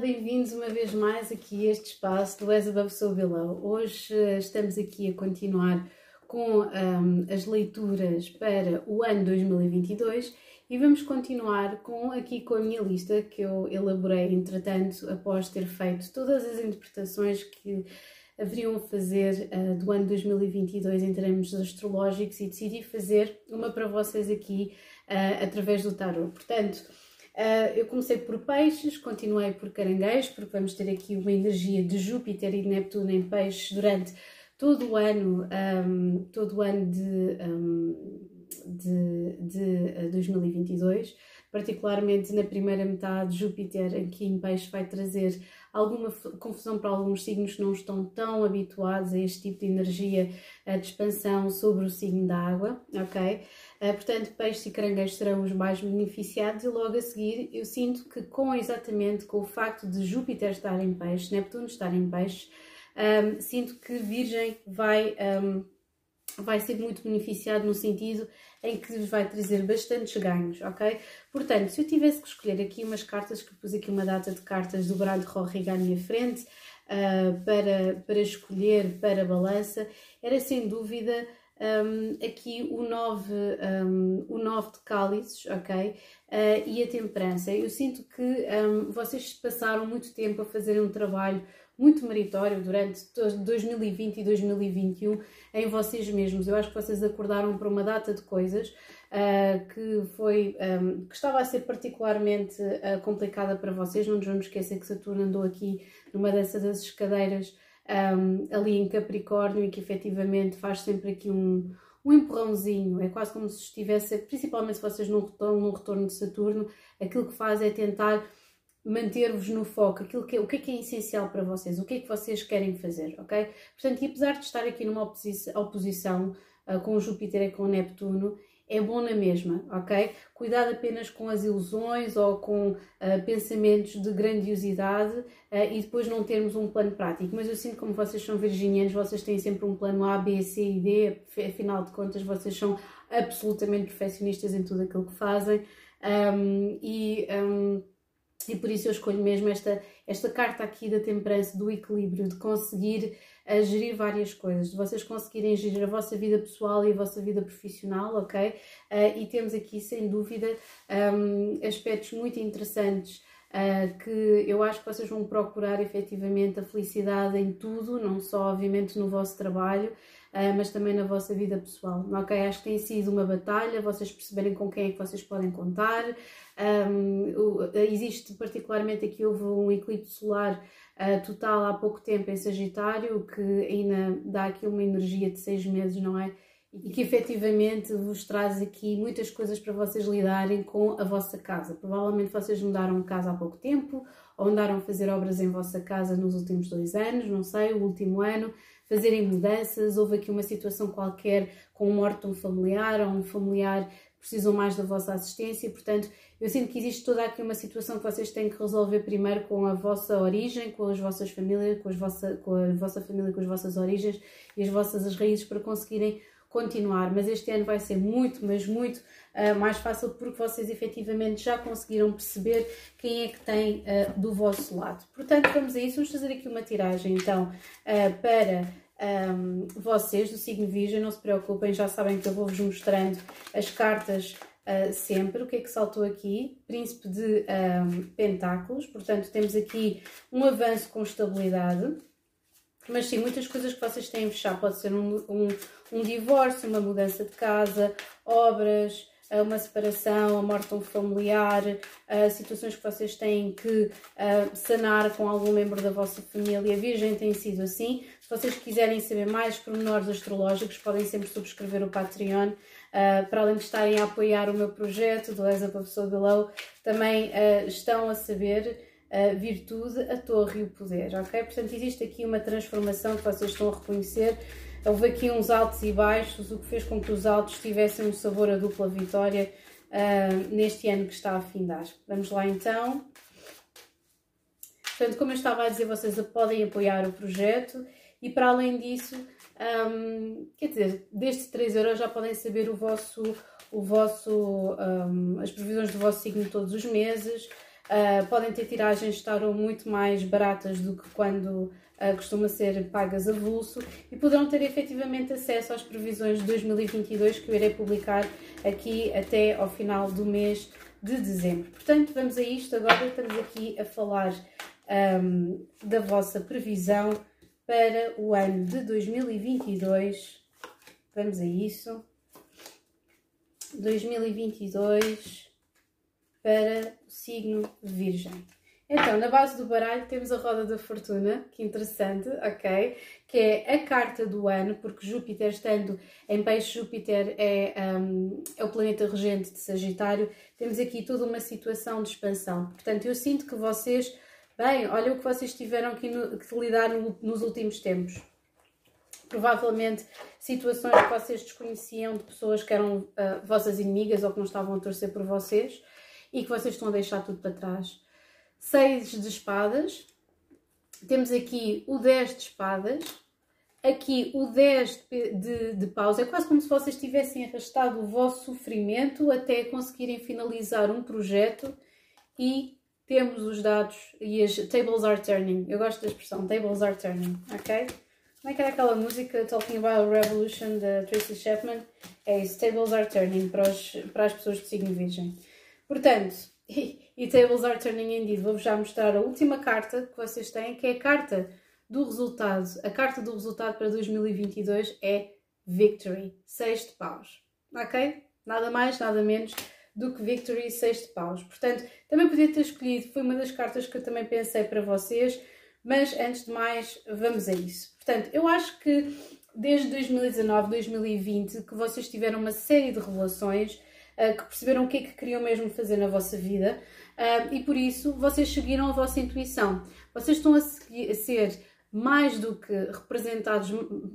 bem-vindos uma vez mais aqui a este espaço do As Above So Below. Hoje uh, estamos aqui a continuar com um, as leituras para o ano 2022 e vamos continuar com aqui com a minha lista que eu elaborei entretanto após ter feito todas as interpretações que haveriam fazer uh, do ano 2022 em termos astrológicos e decidi fazer uma para vocês aqui uh, através do tarot. Portanto, eu comecei por peixes, continuei por caranguejos, porque vamos ter aqui uma energia de Júpiter e de Neptuno em peixes durante todo o ano, um, todo o ano de, um, de, de 2022, particularmente na primeira metade, Júpiter aqui em peixe vai trazer alguma confusão para alguns signos que não estão tão habituados a este tipo de energia de expansão sobre o signo da água, ok? Uh, portanto, peixes e caranguejos serão os mais beneficiados e logo a seguir eu sinto que com exatamente com o facto de Júpiter estar em peixe, Neptuno estar em peixe, um, sinto que Virgem vai, um, vai ser muito beneficiado no sentido em que vai trazer bastantes ganhos, ok? Portanto, se eu tivesse que escolher aqui umas cartas, que pus aqui uma data de cartas do de Rorriga à minha frente, uh, para, para escolher para balança, era sem dúvida um, aqui o 9, um, o 9 de cálices, ok? Uh, e a temperança. Eu sinto que um, vocês passaram muito tempo a fazer um trabalho muito meritório durante 2020 e 2021 em vocês mesmos. Eu acho que vocês acordaram para uma data de coisas uh, que foi um, que estava a ser particularmente uh, complicada para vocês. Não nos vamos esquecer que Saturno andou aqui numa dessas escadeiras um, ali em Capricórnio e que efetivamente faz sempre aqui um, um empurrãozinho, é quase como se estivesse, principalmente se vocês não retorno, no retorno de Saturno, aquilo que faz é tentar manter-vos no foco, aquilo que, o que é que é essencial para vocês, o que é que vocês querem fazer, ok? Portanto, e apesar de estar aqui numa oposição, oposição uh, com Júpiter e com Neptuno, é bom na mesma, ok? Cuidado apenas com as ilusões ou com uh, pensamentos de grandiosidade uh, e depois não termos um plano prático. Mas eu sinto como vocês são virginianos, vocês têm sempre um plano A, B, C e D, afinal de contas vocês são absolutamente perfeccionistas em tudo aquilo que fazem um, e, um, e por isso eu escolho mesmo esta, esta carta aqui da temperança, do equilíbrio, de conseguir a gerir várias coisas, de vocês conseguirem gerir a vossa vida pessoal e a vossa vida profissional, ok? Uh, e temos aqui, sem dúvida, um, aspectos muito interessantes uh, que eu acho que vocês vão procurar efetivamente a felicidade em tudo, não só, obviamente, no vosso trabalho, uh, mas também na vossa vida pessoal, ok? Acho que tem sido uma batalha, vocês perceberem com quem é que vocês podem contar. Um, existe particularmente aqui, houve um eclipse solar uh, total há pouco tempo em Sagitário, que ainda dá aqui uma energia de seis meses, não é? E que efetivamente vos traz aqui muitas coisas para vocês lidarem com a vossa casa. Provavelmente vocês mudaram de casa há pouco tempo, ou andaram a fazer obras em vossa casa nos últimos dois anos, não sei, o último ano, fazerem mudanças, houve aqui uma situação qualquer com morte de um familiar, ou um familiar precisam mais da vossa assistência, portanto, eu sinto que existe toda aqui uma situação que vocês têm que resolver primeiro com a vossa origem, com as vossas famílias, com, as vossa, com a vossa família, com as vossas origens e as vossas as raízes para conseguirem continuar. Mas este ano vai ser muito, mas muito uh, mais fácil porque vocês efetivamente já conseguiram perceber quem é que tem uh, do vosso lado. Portanto, vamos a isso. Vamos fazer aqui uma tiragem então uh, para um, vocês do signo Virgem, não se preocupem, já sabem que eu vou-vos mostrando as cartas uh, sempre. O que é que saltou aqui? Príncipe de um, Pentáculos, portanto temos aqui um avanço com estabilidade, mas sim, muitas coisas que vocês têm a fechar, pode ser um, um, um divórcio, uma mudança de casa, obras, uma separação, a morte de um familiar, situações que vocês têm que sanar com algum membro da vossa família. Virgem tem sido assim. Se vocês quiserem saber mais pormenores astrológicos, podem sempre subscrever o Patreon. para além de estarem a apoiar o meu projeto do As Above Below, também estão a saber a virtude, a torre e o poder, ok? Portanto, existe aqui uma transformação que vocês estão a reconhecer Houve aqui uns altos e baixos, o que fez com que os altos tivessem um sabor a dupla vitória uh, neste ano que está a findar. Vamos lá então. Portanto, como eu estava a dizer, vocês podem apoiar o projeto e para além disso, um, quer dizer, destes 3 euros já podem saber o vosso, o vosso, um, as previsões do vosso signo todos os meses, Uh, podem ter tiragens de tarot muito mais baratas do que quando uh, costuma ser pagas a vulso e poderão ter efetivamente acesso às previsões de 2022 que eu irei publicar aqui até ao final do mês de dezembro. Portanto, vamos a isto. Agora estamos aqui a falar um, da vossa previsão para o ano de 2022. Vamos a isso. 2022 para o signo Virgem. Então, na base do baralho temos a roda da fortuna, que interessante, ok? Que é a carta do ano, porque Júpiter, estando em peixe, Júpiter é, um, é o planeta regente de Sagitário. Temos aqui toda uma situação de expansão. Portanto, eu sinto que vocês, bem, olha o que vocês tiveram aqui no, que lidar no, nos últimos tempos. Provavelmente situações que vocês desconheciam de pessoas que eram uh, vossas inimigas ou que não estavam a torcer por vocês e que vocês estão a deixar tudo para trás seis de espadas, temos aqui o 10 de espadas, aqui o 10 de, de, de paus, é quase como se vocês tivessem arrastado o vosso sofrimento até conseguirem finalizar um projeto e temos os dados e as tables are turning. Eu gosto da expressão tables are turning, ok? Como é que era aquela música Talking About Revolution da Tracy Chapman? É isso, tables are turning para, os, para as pessoas de signo virgem. Portanto, e Tables Are Turning Indeed. Vou-vos já mostrar a última carta que vocês têm, que é a carta do resultado. A carta do resultado para 2022 é Victory, 6 de paus. Ok? Nada mais, nada menos do que Victory 6 de paus. Portanto, também podia ter escolhido, foi uma das cartas que eu também pensei para vocês, mas antes de mais, vamos a isso. Portanto, eu acho que desde 2019, 2020, que vocês tiveram uma série de revelações, que perceberam o que é que queriam mesmo fazer na vossa vida, Uh, e por isso vocês seguiram a vossa intuição. Vocês estão a, seguir, a, ser mais do que representados,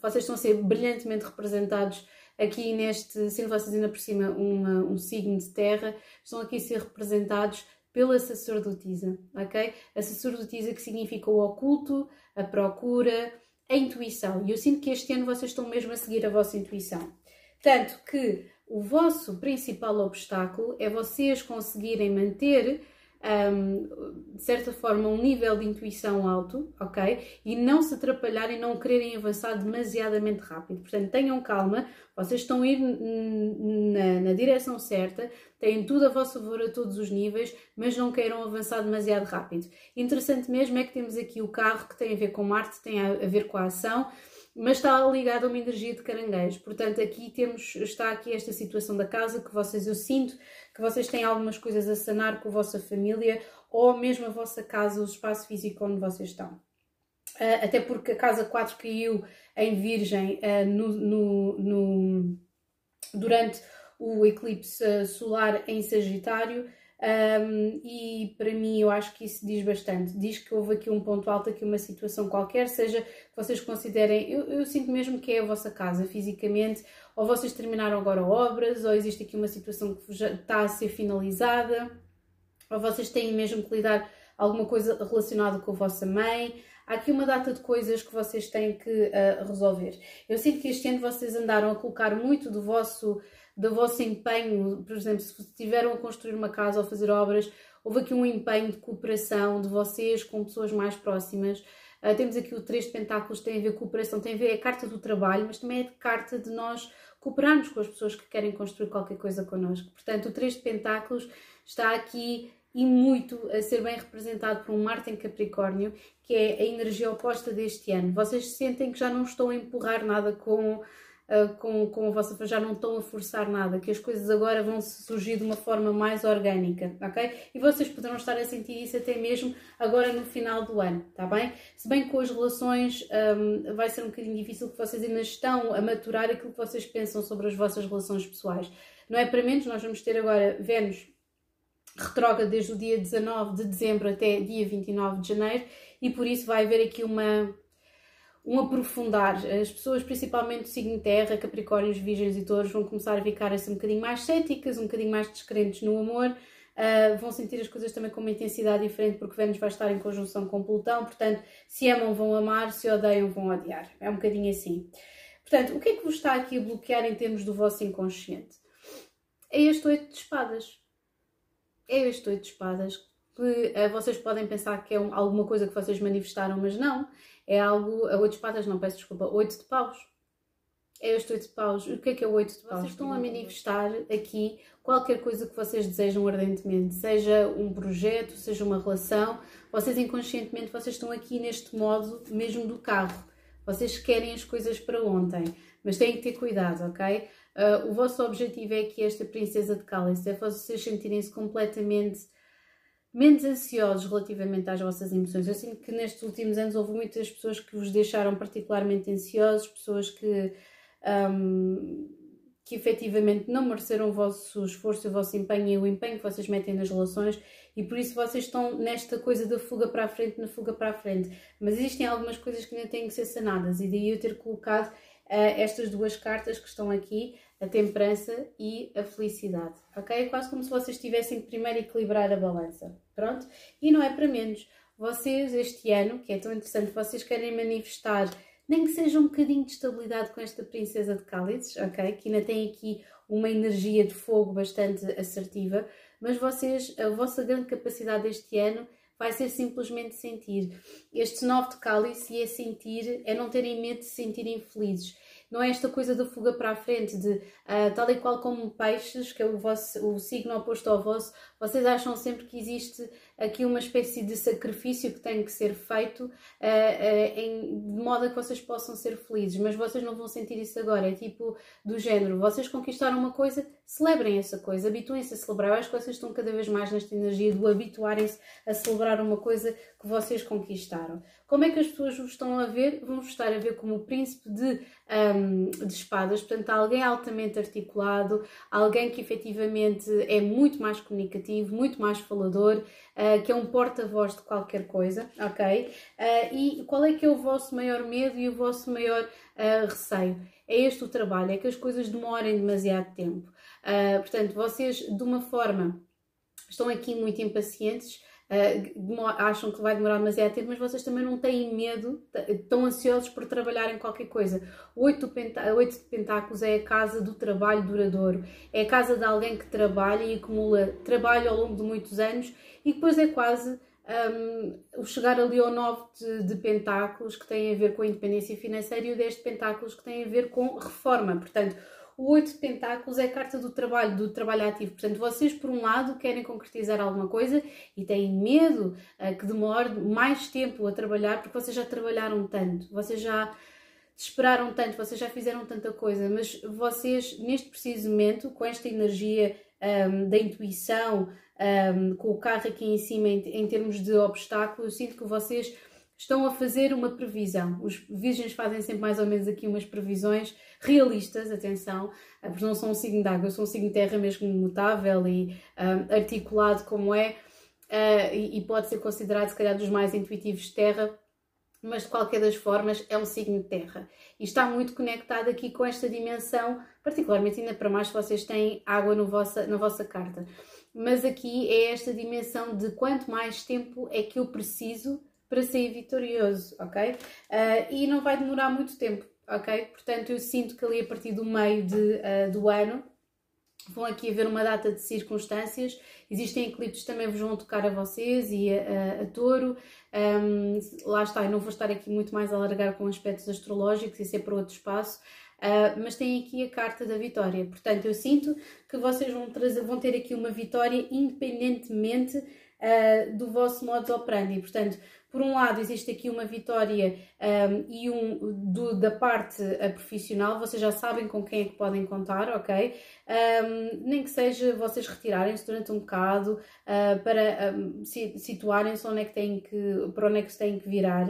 vocês estão a ser brilhantemente representados aqui neste, sendo vocês ainda por cima uma, um signo de terra, estão aqui a ser representados pela sacerdotisa, ok? A sacerdotisa que significa o oculto, a procura, a intuição. E eu sinto que este ano vocês estão mesmo a seguir a vossa intuição. Tanto que o vosso principal obstáculo é vocês conseguirem manter, um, de certa forma, um nível de intuição alto, ok? E não se atrapalharem, não quererem avançar demasiadamente rápido. Portanto, tenham calma, vocês estão a ir na, na direção certa, têm tudo a vosso favor a todos os níveis, mas não queiram avançar demasiado rápido. Interessante mesmo é que temos aqui o carro que tem a ver com Marte, tem a ver com a ação mas está ligado a uma energia de caranguejo. Portanto, aqui temos, está aqui esta situação da casa que vocês, eu sinto que vocês têm algumas coisas a sanar com a vossa família ou mesmo a vossa casa, o espaço físico onde vocês estão. Uh, até porque a casa 4 caiu em Virgem uh, no, no, no, durante o eclipse uh, solar em Sagitário. Um, e para mim eu acho que isso diz bastante. Diz que houve aqui um ponto alto, aqui uma situação qualquer, seja que vocês considerem, eu, eu, sinto mesmo que é a vossa casa fisicamente, ou vocês terminaram agora obras, ou existe aqui uma situação que já está a ser finalizada, ou vocês têm mesmo que lidar alguma coisa relacionada com a vossa mãe. Há aqui uma data de coisas que vocês têm que uh, resolver. Eu sinto que este ano vocês andaram a colocar muito do vosso do vosso empenho, por exemplo, se estiveram a construir uma casa ou fazer obras, houve aqui um empenho de cooperação de vocês com pessoas mais próximas. Uh, temos aqui o Três de Pentáculos, tem a ver com cooperação, tem a ver, é a carta do trabalho, mas também é a carta de nós cooperarmos com as pessoas que querem construir qualquer coisa connosco. Portanto, o Três de Pentáculos está aqui e muito a ser bem representado por um Marte em Capricórnio, que é a energia oposta deste ano. Vocês sentem que já não estão a empurrar nada com uh, com, com a vossa já não estão a forçar nada, que as coisas agora vão surgir de uma forma mais orgânica, ok? E vocês poderão estar a sentir isso até mesmo agora no final do ano, tá bem? Se bem que com as relações um, vai ser um bocadinho difícil que vocês ainda estão a maturar aquilo que vocês pensam sobre as vossas relações pessoais. Não é para menos, nós vamos ter agora Vênus retrógrada desde o dia 19 de dezembro até dia 29 de janeiro e por isso vai haver aqui uma um aprofundar. As pessoas, principalmente do signo Terra, Capricórnios, Virgens e Touros, vão começar a ficar assim um bocadinho mais céticas, um bocadinho mais descrentes no amor, uh, vão sentir as coisas também com uma intensidade diferente, porque Vênus vai estar em conjunção com Plutão, portanto, se amam, vão amar, se odeiam, vão odiar. É um bocadinho assim. Portanto, o que é que vos está aqui a bloquear em termos do vosso inconsciente? É este oito de espadas. É este oito de espadas que uh, vocês podem pensar que é um, alguma coisa que vocês manifestaram, mas não. É algo, a oito de espadas, não peço desculpa, oito de paus. É este oito de paus. O que é que é oito de paus? Vocês estão a manifestar aqui qualquer coisa que vocês desejam ardentemente, seja um projeto, seja uma relação. Vocês inconscientemente vocês estão aqui neste modo mesmo do carro. Vocês querem as coisas para ontem, mas têm que ter cuidado, ok? Uh, o vosso objetivo é que esta princesa de cálice é vocês sentirem-se completamente menos ansiosos relativamente às vossas emoções. Eu sinto que nestes últimos anos houve muitas pessoas que vos deixaram particularmente ansiosos, pessoas que, um, que efetivamente não mereceram o vosso esforço, o vosso empenho e o empenho que vocês metem nas relações e por isso vocês estão nesta coisa da fuga para a frente, na fuga para a frente. Mas existem algumas coisas que ainda têm que ser sanadas e daí eu ter colocado estas duas cartas que estão aqui, a temperança e a felicidade, ok? É quase como se vocês tivessem que primeiro equilibrar a balança, pronto? E não é para menos. Vocês, este ano, que é tão interessante, vocês querem manifestar, nem que seja um bocadinho de estabilidade com esta princesa de cálices, ok? Que ainda tem aqui uma energia de fogo bastante assertiva, mas vocês, a vossa grande capacidade este ano vai ser simplesmente sentir. Este nove de cálice é sentir, é não terem medo de se sentirem felizes não é esta coisa da fuga para a frente, de uh, tal e qual como peixes, que é o, vosso, o signo oposto ao vosso, vocês acham sempre que existe aqui uma espécie de sacrifício que tem que ser feito uh, uh, em, de modo a que vocês possam ser felizes, mas vocês não vão sentir isso agora. É tipo do género: vocês conquistaram uma coisa, celebrem essa coisa, habituem-se a celebrar. Eu acho que vocês estão cada vez mais nesta energia do habituarem-se a celebrar uma coisa que vocês conquistaram. Como é que as pessoas vos estão a ver? Vão vos estar a ver como o príncipe de, um, de espadas, portanto, alguém altamente articulado, alguém que efetivamente é muito mais comunicativo, muito mais falador, uh, que é um porta-voz de qualquer coisa, ok? Uh, e qual é que é o vosso maior medo e o vosso maior uh, receio? É este o trabalho, é que as coisas demorem demasiado tempo. portanto, vocês, de uma forma, estão aqui muito impacientes, Uh, acham que vai demorar demasiado tempo, mas vocês também não têm medo, estão ansiosos por trabalhar em qualquer coisa. O oito, de Pentáculos é a casa do trabalho duradouro, é a casa de alguém que trabalha e acumula trabalho ao longo de muitos anos e depois é quase um, o chegar ali ao 9 de, de, Pentáculos, que tem a ver com a independência financeira, e o 10 de Pentáculos, que tem a ver com reforma. Portanto, o 8 de Pentáculos é a carta do trabalho, do trabalho ativo. Portanto, vocês, por um lado, querem concretizar alguma coisa e têm medo uh, que demore mais tempo a trabalhar, porque vocês já trabalharam tanto, vocês já esperaram tanto, vocês já fizeram tanta coisa, mas vocês, neste preciso momento, com esta energia um, da intuição, um, com o carro aqui em cima, em, em termos de obstáculos, eu sinto que vocês estão a fazer uma previsão. Os virgens fazem sempre mais ou menos aqui umas previsões realistas, atenção, eh, porque não são um signo de água, são um signo de terra mesmo mutável e um, articulado como é, uh, e, e, pode ser considerado se calhar dos mais intuitivos de terra, mas de qualquer das formas é um signo de terra. E está muito conectado aqui com esta dimensão, particularmente ainda para mais se vocês têm água no vossa, na vossa carta. Mas aqui é esta dimensão de quanto mais tempo é que eu preciso para sair vitorioso, ok? Uh, e não vai demorar muito tempo, ok? Portanto, eu sinto que ali a partir do meio de, uh, do ano vão aqui haver uma data de circunstâncias. Existem eclipses que também vos vão tocar a vocês e a, a, a touro. Um, lá está, eu não vou estar aqui muito mais a alargar com aspectos astrológicos, isso é para outro espaço. Uh, mas tem aqui a carta da vitória. Portanto, eu sinto que vocês vão, trazer, vão ter aqui uma vitória independentemente uh, do vosso modo de operandi. Portanto, por um lado, existe aqui uma vitória um, e um do, da parte uh, profissional, vocês já sabem com quem é que podem contar, ok? Um, nem que seja vocês retirarem-se durante um bocado uh, para um, situarem-se onde é que têm que, para onde é que se têm que virar.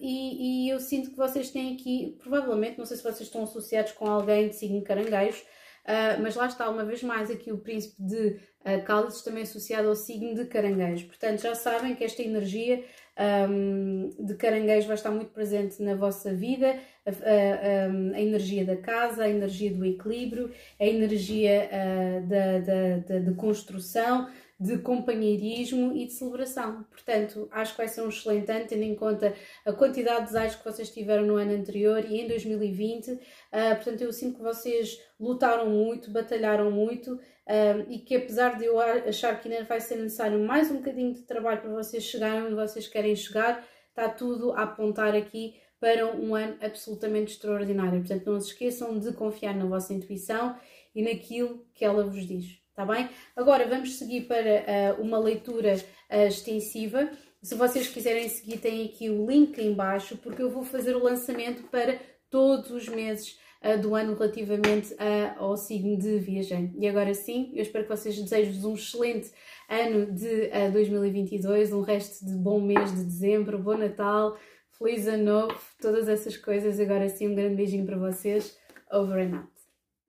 E, e, eu sinto que vocês têm aqui, provavelmente, não sei se vocês estão associados com alguém de signo caranguejos, Uh, mas lá está, uma vez mais, aqui o príncipe de uh, cálices também associado ao signo de caranguejo. Portanto, já sabem que esta energia um, de caranguejo vai estar muito presente na vossa vida, a, a, a, energia da casa, a energia do equilíbrio, a energia uh, da, da, da, de construção, de companheirismo e de celebração. Portanto, acho que vai ser um excelente ano, tendo em conta a quantidade de desejos que vocês tiveram no ano anterior e em 2020. Uh, ah, portanto, eu sinto que vocês lutaram muito, batalharam muito, um, e que apesar de eu achar que ainda vai ser necessário mais um bocadinho de trabalho para vocês chegarem onde vocês querem chegar, está tudo a apontar aqui para um ano absolutamente extraordinário. Portanto, não se esqueçam de confiar na vossa intuição e naquilo que ela vos diz, está bem? Agora vamos seguir para uh, uma leitura uh, extensiva. Se vocês quiserem seguir, tem aqui o link em baixo, porque eu vou fazer o lançamento para todos os meses do ano relativamente ao signo de Viajante. E agora sim, eu espero que vocês desejem um excelente ano de 2022, um resto de bom mês de dezembro, bom Natal, feliz ano novo, todas essas coisas. Agora sim, um grande beijinho para vocês. Over and out.